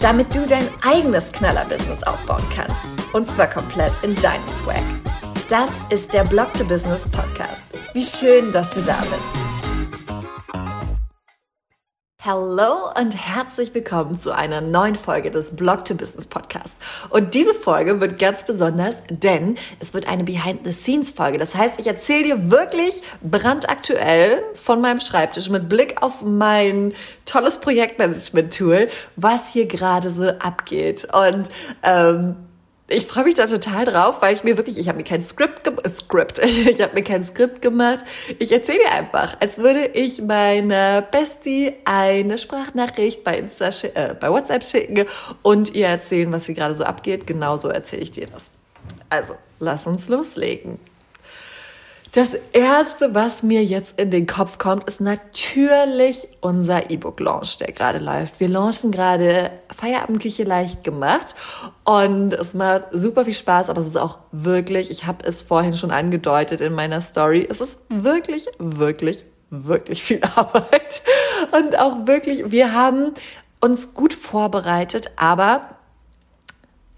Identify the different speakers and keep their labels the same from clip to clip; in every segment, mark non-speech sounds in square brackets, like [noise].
Speaker 1: damit du dein eigenes Knaller-Business aufbauen kannst. Und zwar komplett in deinem Swag. Das ist der Blog to Business Podcast. Wie schön, dass du da bist. Hallo und herzlich willkommen zu einer neuen Folge des Blog to Business Podcast. Und diese Folge wird ganz besonders, denn es wird eine Behind the Scenes Folge. Das heißt, ich erzähle dir wirklich brandaktuell von meinem Schreibtisch mit Blick auf mein tolles Projektmanagement Tool, was hier gerade so abgeht. Und ähm, ich freue mich da total drauf, weil ich mir wirklich, ich habe mir kein Skript, äh, Skript, [laughs] ich habe mir kein Skript gemacht. Ich erzähle dir einfach, als würde ich meiner Bestie eine Sprachnachricht bei Insta, äh, bei WhatsApp schicken und ihr erzählen, was sie gerade so abgeht. Genauso erzähle ich dir das. Also, lass uns loslegen. Das erste, was mir jetzt in den Kopf kommt, ist natürlich unser E-Book-Launch, der gerade läuft. Wir launchen gerade Feierabendküche leicht gemacht und es macht super viel Spaß, aber es ist auch wirklich, ich habe es vorhin schon angedeutet in meiner Story, es ist wirklich, wirklich, wirklich viel [laughs] Arbeit und auch wirklich, wir haben uns gut vorbereitet, aber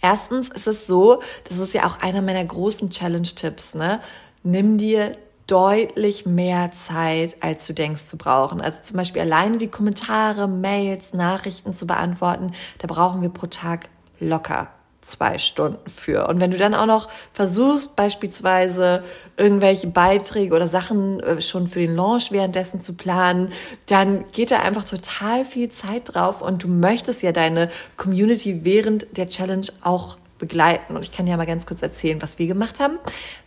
Speaker 1: Erstens ist es so, das ist ja auch einer meiner großen Challenge-Tipps, ne? Nimm dir deutlich mehr Zeit, als du denkst zu brauchen. Also zum Beispiel alleine die Kommentare, Mails, Nachrichten zu beantworten, da brauchen wir pro Tag locker zwei Stunden für. Und wenn du dann auch noch versuchst, beispielsweise irgendwelche Beiträge oder Sachen äh, schon für den Launch währenddessen zu planen, dann geht da einfach total viel Zeit drauf und du möchtest ja deine Community während der Challenge auch begleiten. Und ich kann ja mal ganz kurz erzählen, was wir gemacht haben.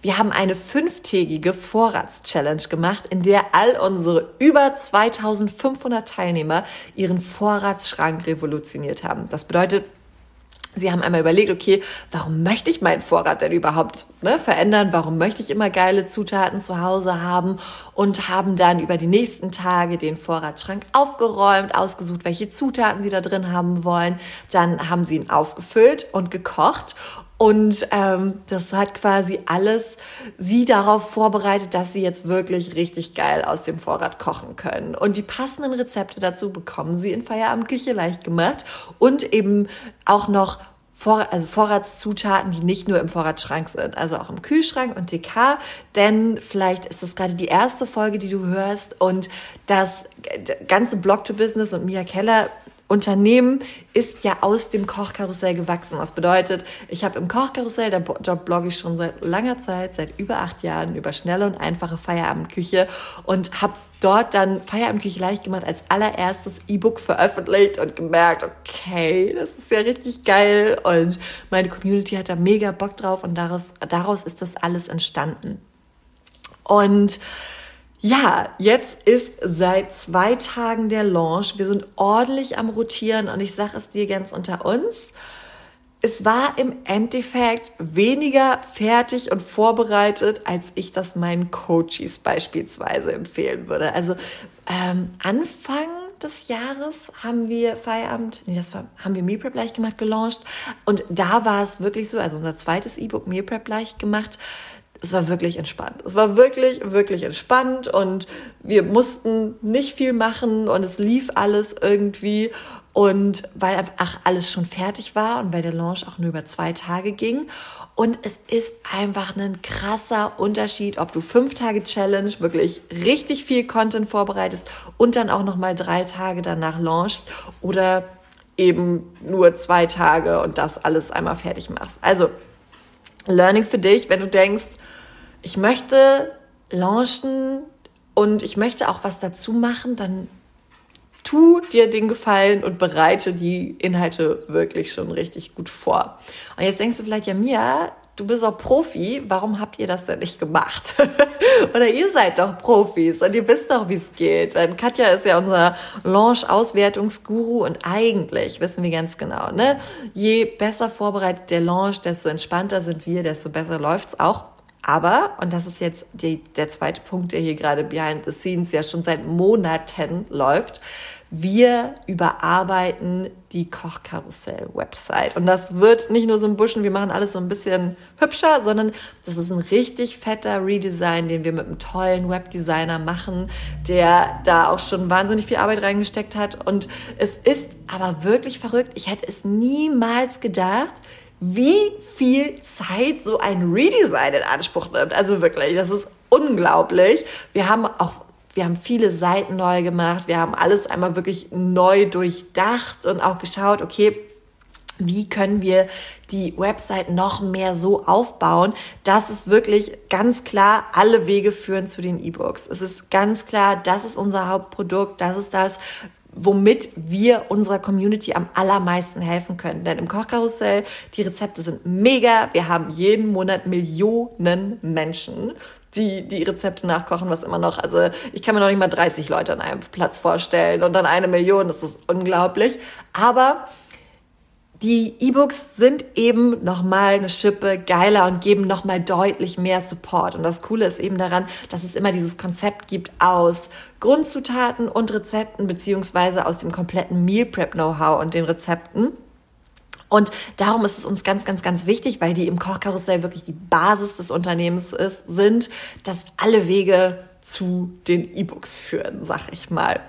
Speaker 1: Wir haben eine fünftägige Vorratschallenge gemacht, in der all unsere über 2500 Teilnehmer ihren Vorratsschrank revolutioniert haben. Das bedeutet, Sie haben einmal überlegt, okay, warum möchte ich meinen Vorrat denn überhaupt ne, verändern? Warum möchte ich immer geile Zutaten zu Hause haben? Und haben dann über die nächsten Tage den Vorratsschrank aufgeräumt, ausgesucht, welche Zutaten sie da drin haben wollen. Dann haben sie ihn aufgefüllt und gekocht und ähm, das hat quasi alles sie darauf vorbereitet, dass sie jetzt wirklich richtig geil aus dem Vorrat kochen können. Und die passenden Rezepte dazu bekommen sie in Feierabendküche leicht gemacht und eben auch noch vor, also Vorratszutaten, die nicht nur im Vorratsschrank sind, also auch im Kühlschrank und TK, denn vielleicht ist das gerade die erste Folge, die du hörst und das ganze Blog to Business und Mia Keller Unternehmen ist ja aus dem Kochkarussell gewachsen. Das bedeutet, ich habe im Kochkarussell, da, blogge ich schon seit langer Zeit, seit über acht Jahren über schnelle und einfache Feierabendküche und habe dort dann Feierabendküche leicht gemacht als allererstes E-Book veröffentlicht und gemerkt, okay, das ist ja richtig geil und meine Community hat da mega Bock drauf und daraus ist das alles entstanden. Und ja, jetzt ist seit zwei Tagen der Launch. Wir sind ordentlich am Rotieren und ich sage es dir ganz unter uns. Es war im Endeffekt weniger fertig und vorbereitet, als ich das meinen Coaches beispielsweise empfehlen würde. Also ähm, Anfang des Jahres haben wir Feierabend, nee, das war, haben wir Meal Prep leicht gemacht gelauncht und da war es wirklich so, also unser zweites E-Book Meal Prep leicht gemacht es war wirklich entspannt. Es war wirklich, wirklich entspannt und wir mussten nicht viel machen und es lief alles irgendwie. Und weil einfach alles schon fertig war und weil der Launch auch nur über zwei Tage ging. Und es ist einfach ein krasser Unterschied, ob du fünf Tage Challenge wirklich richtig viel Content vorbereitest und dann auch nochmal drei Tage danach launchst oder eben nur zwei Tage und das alles einmal fertig machst. Also, Learning für dich, wenn du denkst, ich möchte launchen und ich möchte auch was dazu machen, dann tu dir den Gefallen und bereite die Inhalte wirklich schon richtig gut vor. Und jetzt denkst du vielleicht, ja, Mia, du bist auch Profi, warum habt ihr das denn nicht gemacht? [laughs] Oder ihr seid doch Profis und ihr wisst doch, wie es geht. Denn Katja ist ja unser Launch-Auswertungsguru und eigentlich wissen wir ganz genau, ne? Je besser vorbereitet der Launch, desto entspannter sind wir, desto besser läuft's auch. Aber, und das ist jetzt die, der zweite Punkt, der hier gerade behind the scenes ja schon seit Monaten läuft, wir überarbeiten die Kochkarussell-Website. Und das wird nicht nur so ein Buschen, wir machen alles so ein bisschen hübscher, sondern das ist ein richtig fetter Redesign, den wir mit einem tollen Webdesigner machen, der da auch schon wahnsinnig viel Arbeit reingesteckt hat. Und es ist aber wirklich verrückt. Ich hätte es niemals gedacht, wie viel Zeit so ein Redesign in Anspruch nimmt. Also wirklich, das ist unglaublich. Wir haben auch wir haben viele Seiten neu gemacht, wir haben alles einmal wirklich neu durchdacht und auch geschaut, okay, wie können wir die Website noch mehr so aufbauen, dass es wirklich ganz klar alle Wege führen zu den E-Books. Es ist ganz klar, das ist unser Hauptprodukt, das ist das, womit wir unserer Community am allermeisten helfen können. Denn im Kochkarussell, die Rezepte sind mega. Wir haben jeden Monat Millionen Menschen, die die Rezepte nachkochen, was immer noch, also ich kann mir noch nicht mal 30 Leute an einem Platz vorstellen und dann eine Million, das ist unglaublich. Aber die E-Books sind eben nochmal eine Schippe geiler und geben nochmal deutlich mehr Support. Und das Coole ist eben daran, dass es immer dieses Konzept gibt aus Grundzutaten und Rezepten, beziehungsweise aus dem kompletten Meal Prep Know-how und den Rezepten. Und darum ist es uns ganz, ganz, ganz wichtig, weil die im Kochkarussell wirklich die Basis des Unternehmens ist, sind, dass alle Wege zu den E-Books führen, sag ich mal.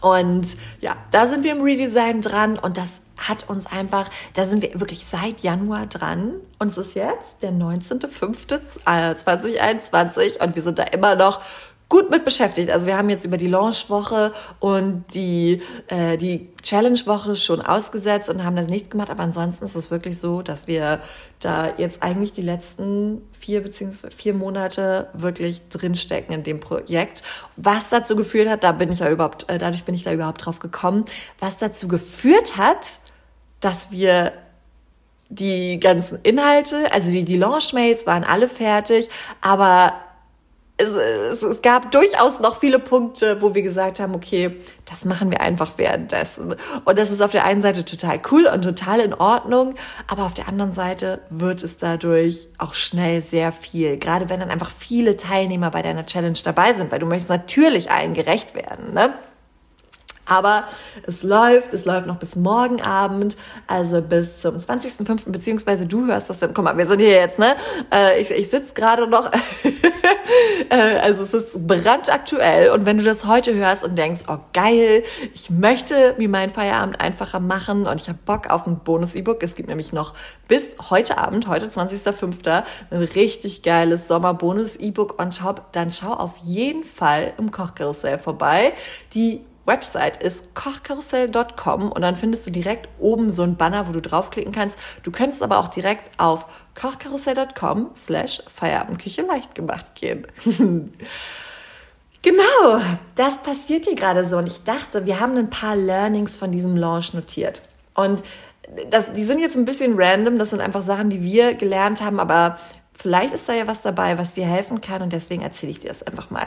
Speaker 1: Und ja, da sind wir im Redesign dran und das hat uns einfach, da sind wir wirklich seit Januar dran und es ist jetzt der 19.05.2021 und wir sind da immer noch gut mit beschäftigt. Also wir haben jetzt über die Launchwoche und die, äh, die Challenge-Woche schon ausgesetzt und haben das nichts gemacht. Aber ansonsten ist es wirklich so, dass wir da jetzt eigentlich die letzten vier beziehungsweise vier Monate wirklich drinstecken in dem Projekt. Was dazu geführt hat, da bin ich ja überhaupt, äh, dadurch bin ich da überhaupt drauf gekommen, was dazu geführt hat, dass wir die ganzen Inhalte, also die, die Launch-Mails waren alle fertig, aber es, es, es gab durchaus noch viele Punkte, wo wir gesagt haben, okay, das machen wir einfach währenddessen. Und das ist auf der einen Seite total cool und total in Ordnung, aber auf der anderen Seite wird es dadurch auch schnell sehr viel. Gerade wenn dann einfach viele Teilnehmer bei deiner Challenge dabei sind, weil du möchtest natürlich allen gerecht werden, ne? Aber es läuft, es läuft noch bis morgen Abend, also bis zum 20.05. beziehungsweise du hörst das dann, guck mal, wir sind hier jetzt, ne? Äh, ich ich sitze gerade noch, [laughs] [laughs] also es ist brandaktuell und wenn du das heute hörst und denkst, oh geil, ich möchte mir meinen Feierabend einfacher machen und ich habe Bock auf ein Bonus-E-Book, es gibt nämlich noch bis heute Abend, heute 20.05., ein richtig geiles Sommer-Bonus-E-Book on top, dann schau auf jeden Fall im Kochkarussell vorbei. Die Website ist kochkarussell.com und dann findest du direkt oben so ein Banner, wo du draufklicken kannst. Du könntest aber auch direkt auf kochkarussell.com slash Feierabendküche leicht gemacht gehen. [laughs] genau, das passiert hier gerade so und ich dachte, wir haben ein paar Learnings von diesem Launch notiert. Und das, die sind jetzt ein bisschen random, das sind einfach Sachen, die wir gelernt haben, aber vielleicht ist da ja was dabei, was dir helfen kann und deswegen erzähle ich dir das einfach mal.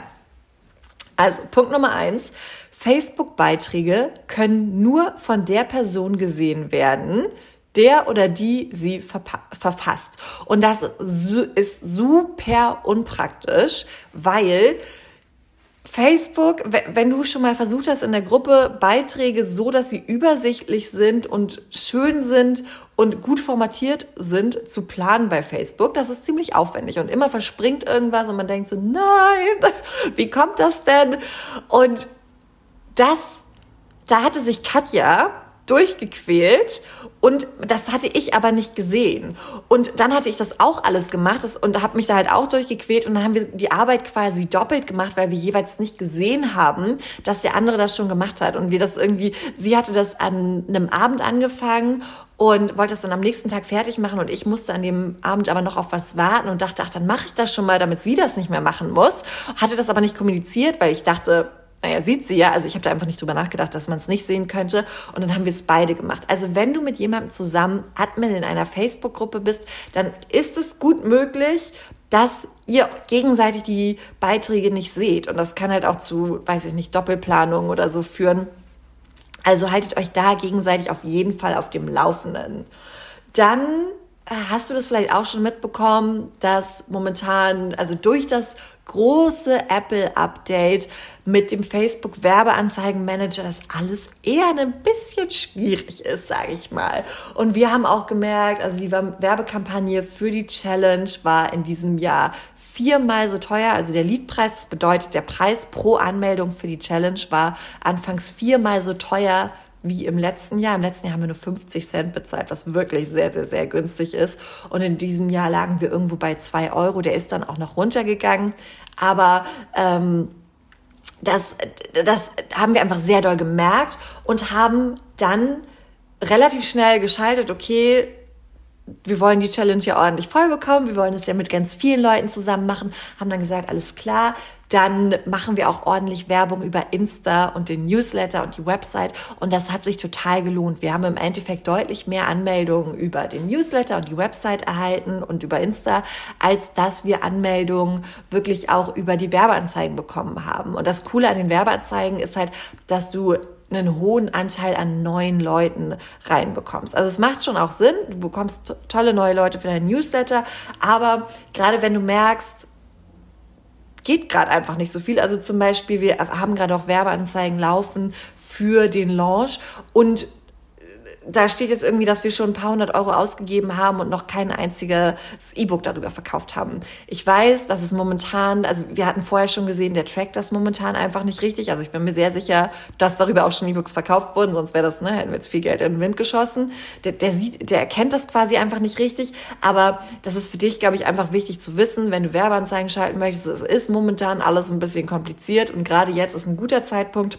Speaker 1: Also, Punkt Nummer eins. Facebook-Beiträge können nur von der Person gesehen werden, der oder die sie verfasst. Und das ist super unpraktisch, weil Facebook, wenn du schon mal versucht hast, in der Gruppe Beiträge so, dass sie übersichtlich sind und schön sind und gut formatiert sind, zu planen bei Facebook, das ist ziemlich aufwendig und immer verspringt irgendwas und man denkt so, nein, [laughs] wie kommt das denn? Und das, da hatte sich Katja durchgequält und das hatte ich aber nicht gesehen. Und dann hatte ich das auch alles gemacht und habe mich da halt auch durchgequält und dann haben wir die Arbeit quasi doppelt gemacht, weil wir jeweils nicht gesehen haben, dass der andere das schon gemacht hat und wir das irgendwie, sie hatte das an einem Abend angefangen und wollte das dann am nächsten Tag fertig machen und ich musste an dem Abend aber noch auf was warten und dachte, ach, dann mache ich das schon mal, damit sie das nicht mehr machen muss. Hatte das aber nicht kommuniziert, weil ich dachte, naja, sieht sie ja. Also ich habe da einfach nicht drüber nachgedacht, dass man es nicht sehen könnte. Und dann haben wir es beide gemacht. Also wenn du mit jemandem zusammen Admin in einer Facebook-Gruppe bist, dann ist es gut möglich, dass ihr gegenseitig die Beiträge nicht seht. Und das kann halt auch zu, weiß ich nicht, Doppelplanung oder so führen. Also haltet euch da gegenseitig auf jeden Fall auf dem Laufenden. Dann äh, hast du das vielleicht auch schon mitbekommen, dass momentan, also durch das große Apple-Update mit dem Facebook-Werbeanzeigen-Manager, das alles eher ein bisschen schwierig ist, sage ich mal. Und wir haben auch gemerkt, also die Werbekampagne für die Challenge war in diesem Jahr viermal so teuer. Also der Leadpreis, bedeutet, der Preis pro Anmeldung für die Challenge war anfangs viermal so teuer wie im letzten Jahr. Im letzten Jahr haben wir nur 50 Cent bezahlt, was wirklich sehr, sehr, sehr günstig ist. Und in diesem Jahr lagen wir irgendwo bei zwei Euro. Der ist dann auch noch runtergegangen. Aber ähm, das, das haben wir einfach sehr doll gemerkt und haben dann relativ schnell geschaltet, okay, wir wollen die Challenge ja ordentlich voll bekommen, wir wollen es ja mit ganz vielen Leuten zusammen machen, haben dann gesagt, alles klar, dann machen wir auch ordentlich Werbung über Insta und den Newsletter und die Website und das hat sich total gelohnt. Wir haben im Endeffekt deutlich mehr Anmeldungen über den Newsletter und die Website erhalten und über Insta, als dass wir Anmeldungen wirklich auch über die Werbeanzeigen bekommen haben. Und das Coole an den Werbeanzeigen ist halt, dass du einen hohen Anteil an neuen Leuten reinbekommst. Also es macht schon auch Sinn, du bekommst tolle neue Leute für deinen Newsletter, aber gerade wenn du merkst, geht gerade einfach nicht so viel. Also zum Beispiel, wir haben gerade auch Werbeanzeigen laufen für den Launch und da steht jetzt irgendwie, dass wir schon ein paar hundert Euro ausgegeben haben und noch kein einziges E-Book darüber verkauft haben. Ich weiß, dass es momentan, also wir hatten vorher schon gesehen, der trackt das momentan einfach nicht richtig. Also ich bin mir sehr sicher, dass darüber auch schon E-Books verkauft wurden, sonst wäre das, ne, hätten wir jetzt viel Geld in den Wind geschossen. Der, der sieht, der erkennt das quasi einfach nicht richtig. Aber das ist für dich, glaube ich, einfach wichtig zu wissen, wenn du Werbeanzeigen schalten möchtest. Es ist momentan alles ein bisschen kompliziert und gerade jetzt ist ein guter Zeitpunkt,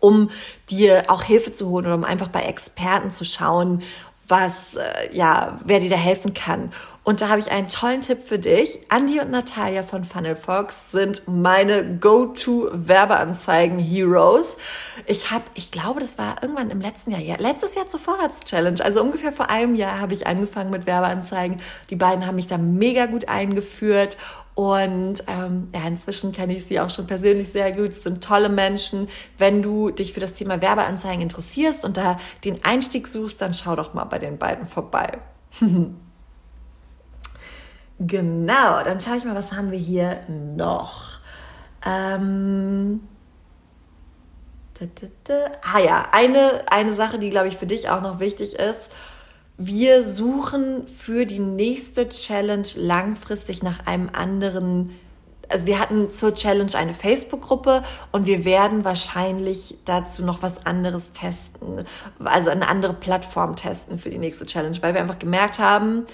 Speaker 1: um dir auch Hilfe zu holen oder um einfach bei Experten zu schauen, was, äh, ja, wer dir da helfen kann. Und da habe ich einen tollen Tipp für dich. Andy und Natalia von Funnel Fox sind meine Go-To-Werbeanzeigen-Heroes. Ich habe, ich glaube, das war irgendwann im letzten Jahr, ja, letztes Jahr zur Vorratschallenge, also ungefähr vor einem Jahr habe ich angefangen mit Werbeanzeigen. Die beiden haben mich da mega gut eingeführt und ähm, ja, inzwischen kenne ich sie auch schon persönlich sehr gut. Es sind tolle Menschen. Wenn du dich für das Thema Werbeanzeigen interessierst und da den Einstieg suchst, dann schau doch mal bei den beiden vorbei. [laughs] genau, dann schaue ich mal, was haben wir hier noch. Ähm, Ah ja, eine, eine Sache, die, glaube ich, für dich auch noch wichtig ist wir suchen für die nächste Challenge langfristig nach einem anderen also wir hatten zur Challenge eine Facebook-Gruppe und wir werden wahrscheinlich dazu noch was anderes testen, also eine andere Plattform testen für die nächste Challenge, weil wir einfach gemerkt haben,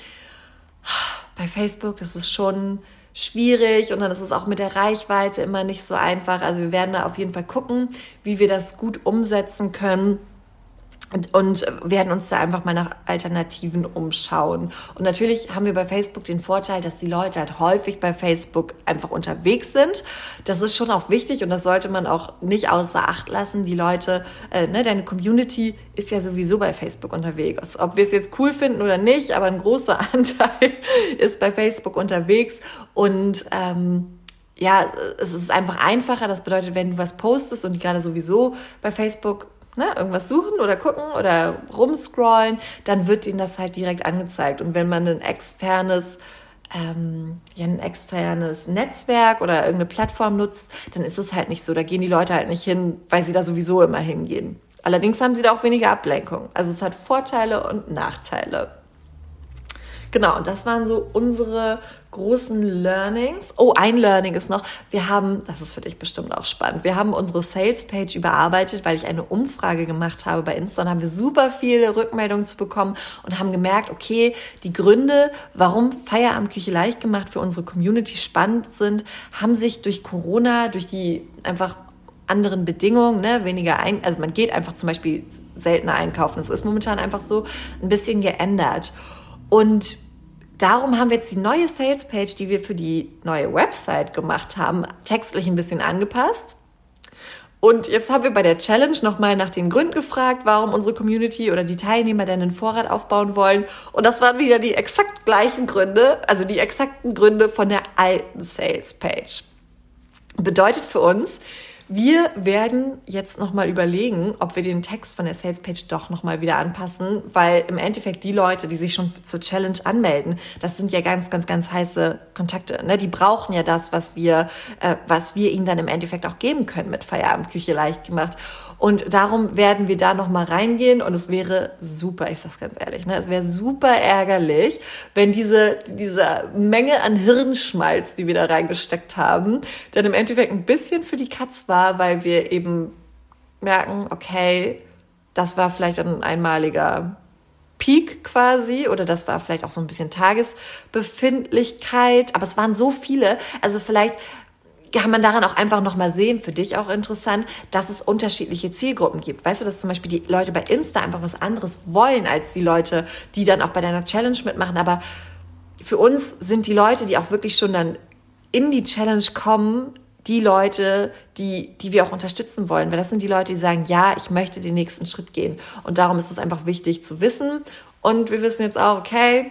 Speaker 1: bei Facebook, das ist schon schwierig und dann ist es auch mit der Reichweite immer nicht so einfach. Also wir werden da auf jeden Fall gucken, wie wir das gut umsetzen können und, und werden uns da einfach mal nach Alternativen umschauen. Und natürlich haben wir bei Facebook den Vorteil, dass die Leute halt häufig bei Facebook einfach unterwegs sind. Das ist schon auch wichtig und das sollte man auch nicht außer Acht lassen. Die Leute, äh, ne, deine Community ist ja sowieso bei Facebook unterwegs. Ob wir es jetzt cool finden oder nicht, aber ein großer [laughs] Anteil ist bei Facebook unterwegs und ähm, ja, es ist einfach einfacher. Das bedeutet, wenn du was postest und gerade sowieso bei Facebook ne, irgendwas suchen oder gucken oder rumscrollen, dann wird ihnen das halt direkt angezeigt. Und wenn man ein externes ähm, ja, ein externes Netzwerk oder irgendeine Plattform nutzt, dann ist es halt nicht so. Da gehen die Leute halt nicht hin, weil sie da sowieso immer hingehen. Allerdings haben sie da auch weniger Ablenkung. Also es hat Vorteile und Nachteile. Genau, und das waren so unsere großen Learnings. Oh, ein Learning ist noch, wir haben, das ist für dich bestimmt auch spannend, wir haben unsere Sales-Page überarbeitet, weil ich eine Umfrage gemacht habe bei Insta und haben wir super viele Rückmeldungen zu bekommen und haben gemerkt, okay, die Gründe, warum Feierabendküche leicht gemacht für unsere Community spannend sind, haben sich durch Corona, durch die einfach anderen Bedingungen, ne, weniger ein, also man geht einfach zum Beispiel seltener einkaufen. Das ist momentan einfach so ein bisschen geändert. Und darum haben wir jetzt die neue Sales-Page, die wir für die neue Website gemacht haben, textlich ein bisschen angepasst. Und jetzt haben wir bei der Challenge nochmal nach den Gründen gefragt, warum unsere Community oder die Teilnehmer denn einen Vorrat aufbauen wollen. Und das waren wieder die exakt gleichen Gründe, also die exakten Gründe von der alten Sales Page. Bedeutet für uns, wir werden jetzt nochmal überlegen, ob wir den Text von der Salespage doch nochmal wieder anpassen, weil im Endeffekt die Leute, die sich schon zur Challenge anmelden, das sind ja ganz, ganz, ganz heiße Kontakte. Ne? Die brauchen ja das, was wir, äh, was wir ihnen dann im Endeffekt auch geben können mit Feierabendküche leicht gemacht. Und darum werden wir da nochmal reingehen und es wäre super, ich sag's ganz ehrlich, ne? es wäre super ärgerlich, wenn diese, diese Menge an Hirnschmalz, die wir da reingesteckt haben, dann im Endeffekt ein bisschen für die Katz war, weil wir eben merken, okay, das war vielleicht ein einmaliger Peak quasi oder das war vielleicht auch so ein bisschen Tagesbefindlichkeit, aber es waren so viele, also vielleicht kann man daran auch einfach nochmal sehen, für dich auch interessant, dass es unterschiedliche Zielgruppen gibt. Weißt du, dass zum Beispiel die Leute bei Insta einfach was anderes wollen als die Leute, die dann auch bei deiner Challenge mitmachen. Aber für uns sind die Leute, die auch wirklich schon dann in die Challenge kommen, die Leute, die, die wir auch unterstützen wollen. Weil das sind die Leute, die sagen, ja, ich möchte den nächsten Schritt gehen. Und darum ist es einfach wichtig zu wissen. Und wir wissen jetzt auch, okay,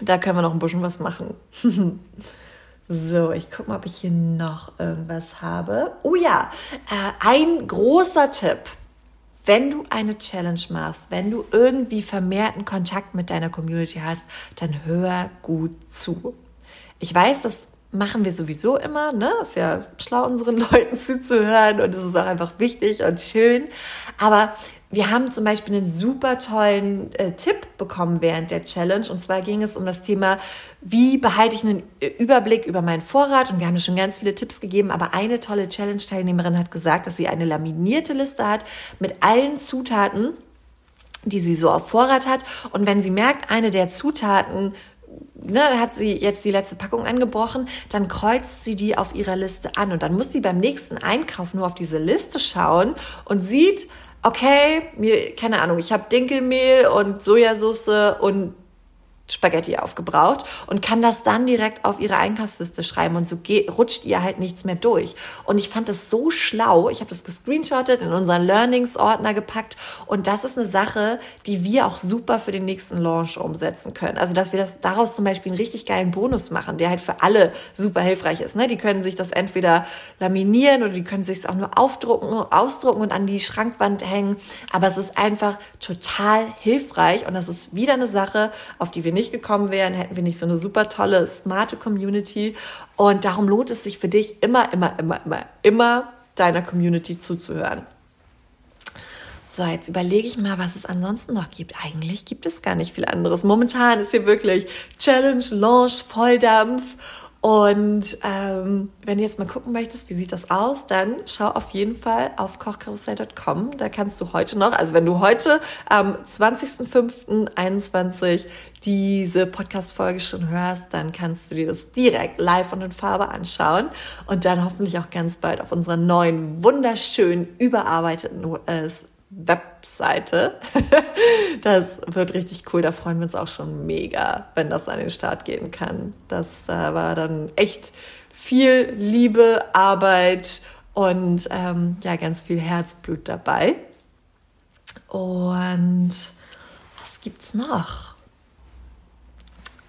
Speaker 1: da können wir noch ein bisschen was machen. [laughs] So, ich gucke mal, ob ich hier noch irgendwas habe. Oh ja, äh, ein großer Tipp. Wenn du eine Challenge machst, wenn du irgendwie vermehrten Kontakt mit deiner Community hast, dann hör gut zu. Ich weiß, das machen wir sowieso immer, ne? Ist ja schlau, unseren [laughs] Leuten zuzuhören und es ist auch einfach wichtig und schön. Aber wir haben zum Beispiel einen super tollen äh, Tipp bekommen während der Challenge. Und zwar ging es um das Thema, wie behalte ich einen äh, Überblick über meinen Vorrat. Und wir haben schon ganz viele Tipps gegeben. Aber eine tolle Challenge-Teilnehmerin hat gesagt, dass sie eine laminierte Liste hat mit allen Zutaten, die sie so auf Vorrat hat. Und wenn sie merkt, eine der Zutaten ne, hat sie jetzt die letzte Packung angebrochen, dann kreuzt sie die auf ihrer Liste an und dann muss sie beim nächsten Einkauf nur auf diese Liste schauen und sieht, okay, mir, keine Ahnung, ich habe Dinkelmehl und Sojasauce und Spaghetti aufgebraucht und kann das dann direkt auf ihre Einkaufsliste schreiben und so rutscht ihr halt nichts mehr durch. Und ich fand das so schlau. Ich habe das gescreenshottet, in unseren Learnings-Ordner gepackt und das ist eine Sache, die wir auch super für den nächsten Launch umsetzen können. Also, dass wir das daraus zum Beispiel einen richtig geilen Bonus machen, der halt für alle super hilfreich ist. Ne? Die können sich das entweder laminieren oder die können sich es auch nur aufdrucken, ausdrucken und an die Schrankwand hängen. Aber es ist einfach total hilfreich und das ist wieder eine Sache, auf die wir nicht gekommen wären, hätten wir nicht so eine super tolle, smarte Community. Und darum lohnt es sich für dich immer, immer, immer, immer, immer deiner Community zuzuhören. So, jetzt überlege ich mal, was es ansonsten noch gibt. Eigentlich gibt es gar nicht viel anderes. Momentan ist hier wirklich Challenge, Launch, Volldampf. Und ähm, wenn du jetzt mal gucken möchtest, wie sieht das aus, dann schau auf jeden Fall auf kochkarussell.com. Da kannst du heute noch, also wenn du heute am 20.05.21 diese Podcast-Folge schon hörst, dann kannst du dir das direkt live und in Farbe anschauen und dann hoffentlich auch ganz bald auf unserer neuen, wunderschönen, überarbeiteten äh, Webseite. [laughs] das wird richtig cool. Da freuen wir uns auch schon mega, wenn das an den Start gehen kann. Das da war dann echt viel Liebe, Arbeit und ähm, ja, ganz viel Herzblut dabei. Und was gibt's noch?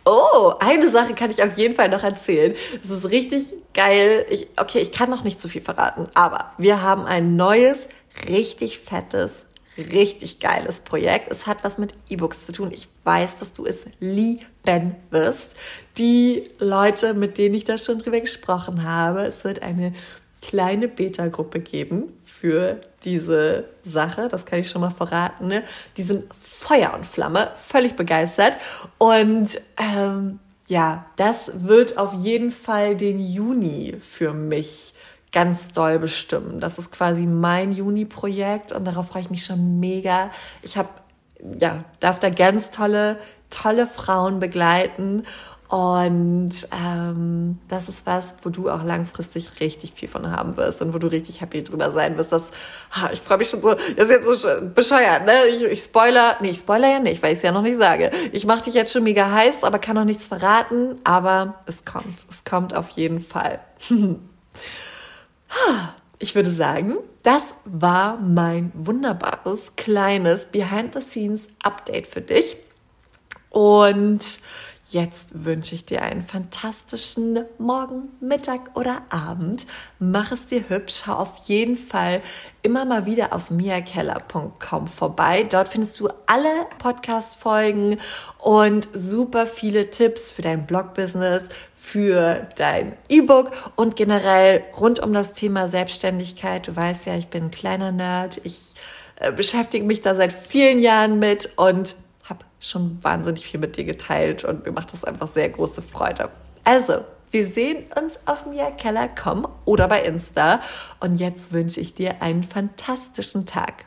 Speaker 1: Oh, eine Sache kann ich auf jeden Fall noch erzählen. Es ist richtig geil. Ich, okay, ich kann noch nicht zu viel verraten, aber wir haben ein neues richtig fettes, richtig geiles Projekt. Es hat was mit E-Books zu tun. Ich weiß, dass du es lieben wirst. Die Leute, mit denen ich da schon drüber gesprochen habe, es wird eine kleine Beta-Gruppe geben für diese Sache. Das kann ich schon mal verraten. Ne? Die sind Feuer und Flamme, völlig begeistert. Und ähm, ja, das wird auf jeden Fall den Juni für mich ganz doll bestimmen. Das ist quasi mein Juni-Projekt und darauf freue ich mich schon mega. Ich habe, ja, darf da ganz tolle, tolle Frauen begleiten und ähm, das ist was, wo du auch langfristig richtig viel von haben wirst und wo du richtig happy drüber sein wirst. Das, ich freue mich schon so, das ist jetzt so bescheuert, ne? Ich, ich spoiler, nee, ich spoiler ja nicht, weil ich es ja noch nicht sage. Ich mache dich jetzt schon mega heiß, aber kann noch nichts verraten. Aber es kommt, es kommt auf jeden Fall. [laughs] ich würde sagen, das war mein wunderbares kleines Behind-the-Scenes-Update für dich. Und Jetzt wünsche ich dir einen fantastischen Morgen, Mittag oder Abend. Mach es dir hübsch. Schau auf jeden Fall immer mal wieder auf miakeller.com vorbei. Dort findest du alle Podcast-Folgen und super viele Tipps für dein Blog-Business, für dein E-Book und generell rund um das Thema Selbstständigkeit. Du weißt ja, ich bin ein kleiner Nerd. Ich äh, beschäftige mich da seit vielen Jahren mit und schon wahnsinnig viel mit dir geteilt und mir macht das einfach sehr große Freude. Also, wir sehen uns auf miakeller.com oder bei Insta. Und jetzt wünsche ich dir einen fantastischen Tag.